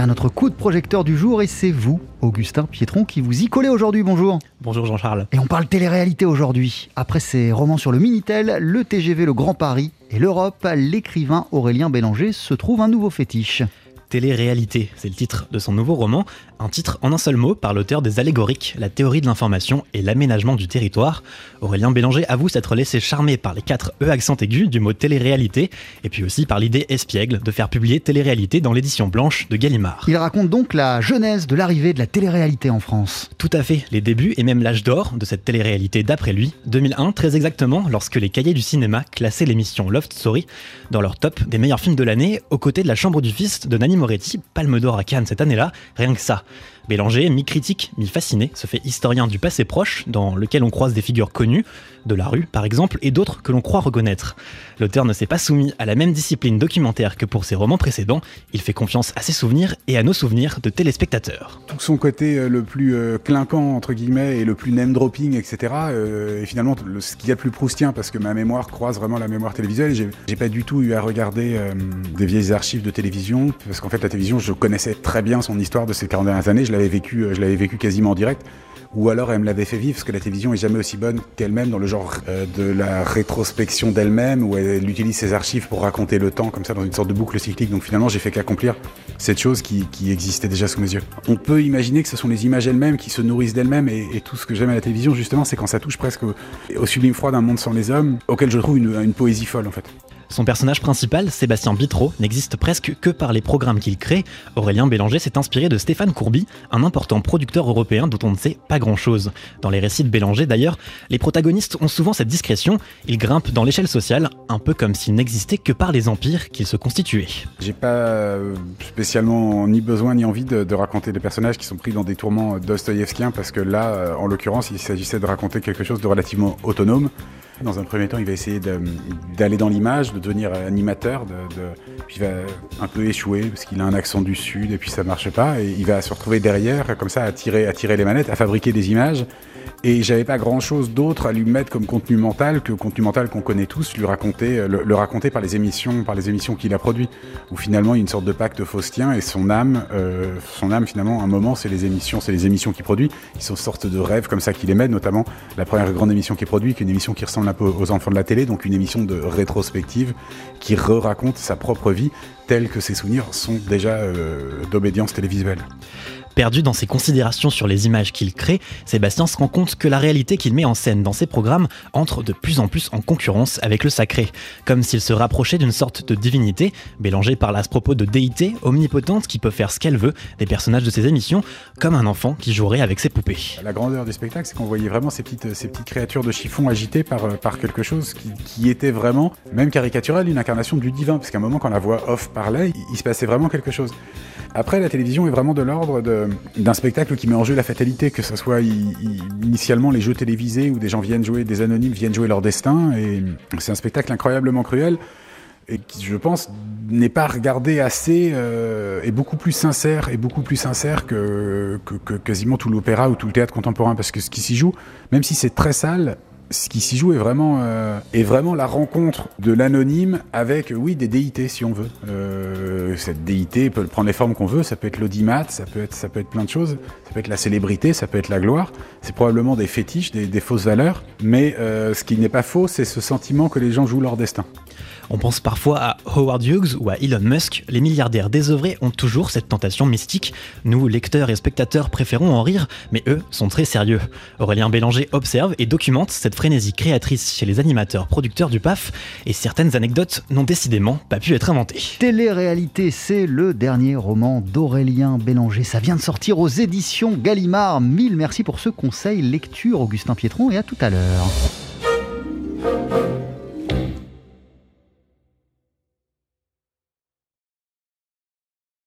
vient notre coup de projecteur du jour et c'est vous, Augustin Pietron, qui vous y collez aujourd'hui. Bonjour. Bonjour Jean-Charles. Et on parle télé-réalité aujourd'hui. Après ses romans sur le Minitel, le TGV Le Grand Paris et l'Europe, l'écrivain Aurélien Bélanger se trouve un nouveau fétiche. Télé-réalité, c'est le titre de son nouveau roman, un titre en un seul mot par l'auteur des Allégoriques, la théorie de l'information et l'aménagement du territoire. Aurélien Bélanger avoue s'être laissé charmer par les quatre E accent aigus du mot télé-réalité, et puis aussi par l'idée espiègle de faire publier télé-réalité dans l'édition blanche de Gallimard. Il raconte donc la genèse de l'arrivée de la télé-réalité en France. Tout à fait, les débuts et même l'âge d'or de cette télé-réalité d'après lui, 2001 très exactement, lorsque les cahiers du cinéma classaient l'émission Loft Story dans leur top des meilleurs films de l'année, aux côtés de La Chambre du Fils de Nanny Moretti, Palme d'Or à Cannes cette année-là, rien que ça. Bélanger, mi-critique, mi-fasciné, se fait historien du passé proche, dans lequel on croise des figures connues, de la rue par exemple, et d'autres que l'on croit reconnaître. L'auteur ne s'est pas soumis à la même discipline documentaire que pour ses romans précédents, il fait confiance à ses souvenirs et à nos souvenirs de téléspectateurs. Tout son côté euh, le plus euh, clinquant, entre guillemets, et le plus name-dropping, etc., euh, et finalement ce qu'il y a de plus proustien, parce que ma mémoire croise vraiment la mémoire télévisuelle, j'ai pas du tout eu à regarder des vieilles archives de télévision, parce qu'en fait la télévision, je connaissais très bien son histoire de ces 40 dernières années, je l'avais vécu, je l'avais vécu quasiment en direct ou alors elle me l'avait fait vivre, parce que la télévision est jamais aussi bonne qu'elle-même dans le genre euh, de la rétrospection d'elle-même, où elle utilise ses archives pour raconter le temps, comme ça, dans une sorte de boucle cyclique. Donc finalement, j'ai fait qu'accomplir cette chose qui, existait déjà sous mes yeux. On peut imaginer que ce sont les images elles-mêmes qui se nourrissent d'elles-mêmes, et, tout ce que j'aime à la télévision, justement, c'est quand ça touche presque au, sublime froid d'un monde sans les hommes, auquel je trouve une poésie folle, en fait. Son personnage principal, Sébastien Bitro, n'existe presque que par les programmes qu'il crée. Aurélien Bélanger s'est inspiré de Stéphane Courby, un important producteur européen dont on ne sait pas grand-chose. Dans les récits de Bélanger d'ailleurs, les protagonistes ont souvent cette discrétion, ils grimpent dans l'échelle sociale, un peu comme s'ils n'existaient que par les empires qu'ils se constituaient. J'ai pas euh, spécialement ni besoin ni envie de, raconter des personnages qui sont pris dans des tourments dostoïevskiens parce que là, euh, en l'occurrence, il s'agissait de raconter quelque chose de relativement autonome. Dans un premier temps, il va essayer d'aller dans l'image, de devenir animateur, puis il va un peu échouer parce qu'il a un accent du sud et puis ça marche pas. Et il va se retrouver derrière, comme ça, à tirer, à tirer les manettes, à fabriquer des images. Et j'avais pas grand chose d'autre à lui mettre comme contenu mental que contenu mental qu'on connaît tous, lui raconter, le, raconter par les émissions, par les émissions qu'il a produites, où finalement il y a une sorte de pacte faustien et son âme, euh, son âme finalement, un moment, c'est les émissions, c'est les émissions qu'il produit, qui sont sortes de rêves comme ça qu'il émet, notamment la première grande émission qu'il produit, qui est une émission qui ressemble un peu aux enfants de la télé, donc une émission de rétrospective qui re-raconte sa propre vie telle que ses souvenirs sont déjà euh, d'obédience télévisuelle. Perdu dans ses considérations sur les images qu'il crée, Sébastien se rend compte que la réalité qu'il met en scène dans ses programmes entre de plus en plus en concurrence avec le sacré, comme s'il se rapprochait d'une sorte de divinité, mélangée par là ce propos de déité omnipotente qui peut faire ce qu'elle veut des personnages de ses émissions, comme un enfant qui jouerait avec ses poupées. La grandeur du spectacle, c'est qu'on voyait vraiment ces petites, ces petites créatures de chiffon agitées par, euh, quelque chose qui, était vraiment, même caricatural, une incarnation du divin, parce qu'à un moment, quand la voix off parlait, il se passait vraiment quelque chose. Après, la télévision est vraiment de l'ordre d'un spectacle qui met en jeu la fatalité, que ce soit initialement les jeux télévisés où des gens viennent jouer, des anonymes viennent jouer leur destin, et c'est un spectacle incroyablement cruel et qui, je pense, n'est pas regardé assez euh, et beaucoup plus sincère et beaucoup plus sincère que quasiment tout l'opéra ou tout le théâtre contemporain, parce que ce qui s'y joue, même si c'est très sale, ce qui s'y joue est vraiment, euh, est vraiment la rencontre de l'anonyme avec, oui, des déités, si on veut. Euh, cette déité peut prendre les formes qu'on veut. Ça peut être l'audimat, ça peut être, ça peut être plein de choses. Ça peut être la célébrité, ça peut être la gloire. C'est probablement des fétiches, des, fausses valeurs. Mais euh, ce qui n'est pas faux, c'est ce sentiment que les gens jouent leur destin. On pense parfois à Howard Hughes ou à Elon Musk. Les milliardaires désœuvrés ont toujours cette tentation mystique. Nous, lecteurs et spectateurs, préférons en rire, mais eux sont très sérieux. Aurélien Bélanger observe et documente cette frénésie créatrice chez les animateurs producteurs du PAF, et certaines anecdotes n'ont décidément pas pu être inventées. Télé-réalité, c'est le dernier roman d'Aurélien Bélanger. Ça vient de sortir aux éditions Gallimard. Mille merci pour ce conseil lecture, Augustin Pietron, et à tout à l'heure.